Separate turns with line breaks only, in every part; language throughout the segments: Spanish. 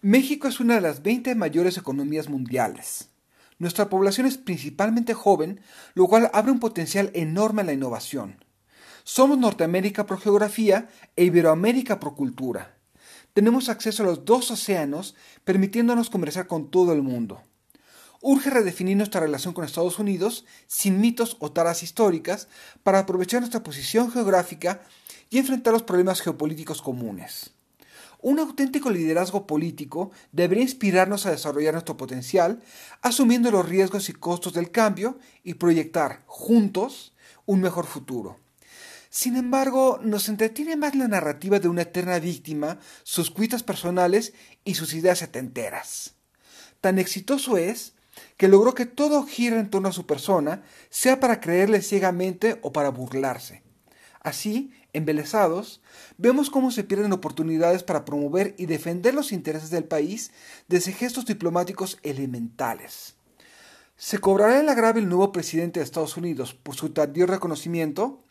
México es una de las 20 mayores economías mundiales. Nuestra población es principalmente joven, lo cual abre un potencial enorme a la innovación. Somos Norteamérica por geografía e Iberoamérica por cultura. Tenemos acceso a los dos océanos, permitiéndonos conversar con todo el mundo. Urge redefinir nuestra relación con Estados Unidos sin mitos o taras históricas para aprovechar nuestra posición geográfica y enfrentar los problemas geopolíticos comunes. Un auténtico liderazgo político debería inspirarnos a desarrollar nuestro potencial, asumiendo los riesgos y costos del cambio y proyectar, juntos, un mejor futuro. Sin embargo, nos entretiene más la narrativa de una eterna víctima, sus cuitas personales y sus ideas setenteras. Tan exitoso es que logró que todo gire en torno a su persona, sea para creerle ciegamente o para burlarse. Así, embelesados, vemos cómo se pierden oportunidades para promover y defender los intereses del país desde gestos diplomáticos elementales. ¿Se cobrará el agravio el nuevo presidente de Estados Unidos por su tardío reconocimiento?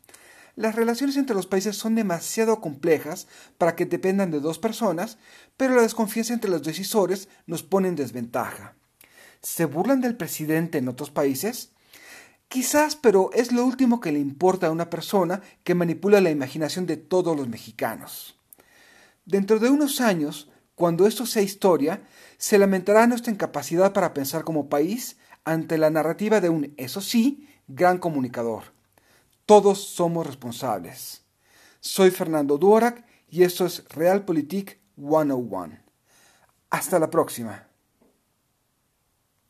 Las relaciones entre los países son demasiado complejas para que dependan de dos personas, pero la desconfianza entre los decisores nos pone en desventaja. ¿Se burlan del presidente en otros países? Quizás, pero es lo último que le importa a una persona que manipula la imaginación de todos los mexicanos. Dentro de unos años, cuando esto sea historia, se lamentará nuestra incapacidad para pensar como país ante la narrativa de un, eso sí, gran comunicador. Todos somos responsables. Soy Fernando Duorak y esto es Realpolitik 101. Hasta la próxima.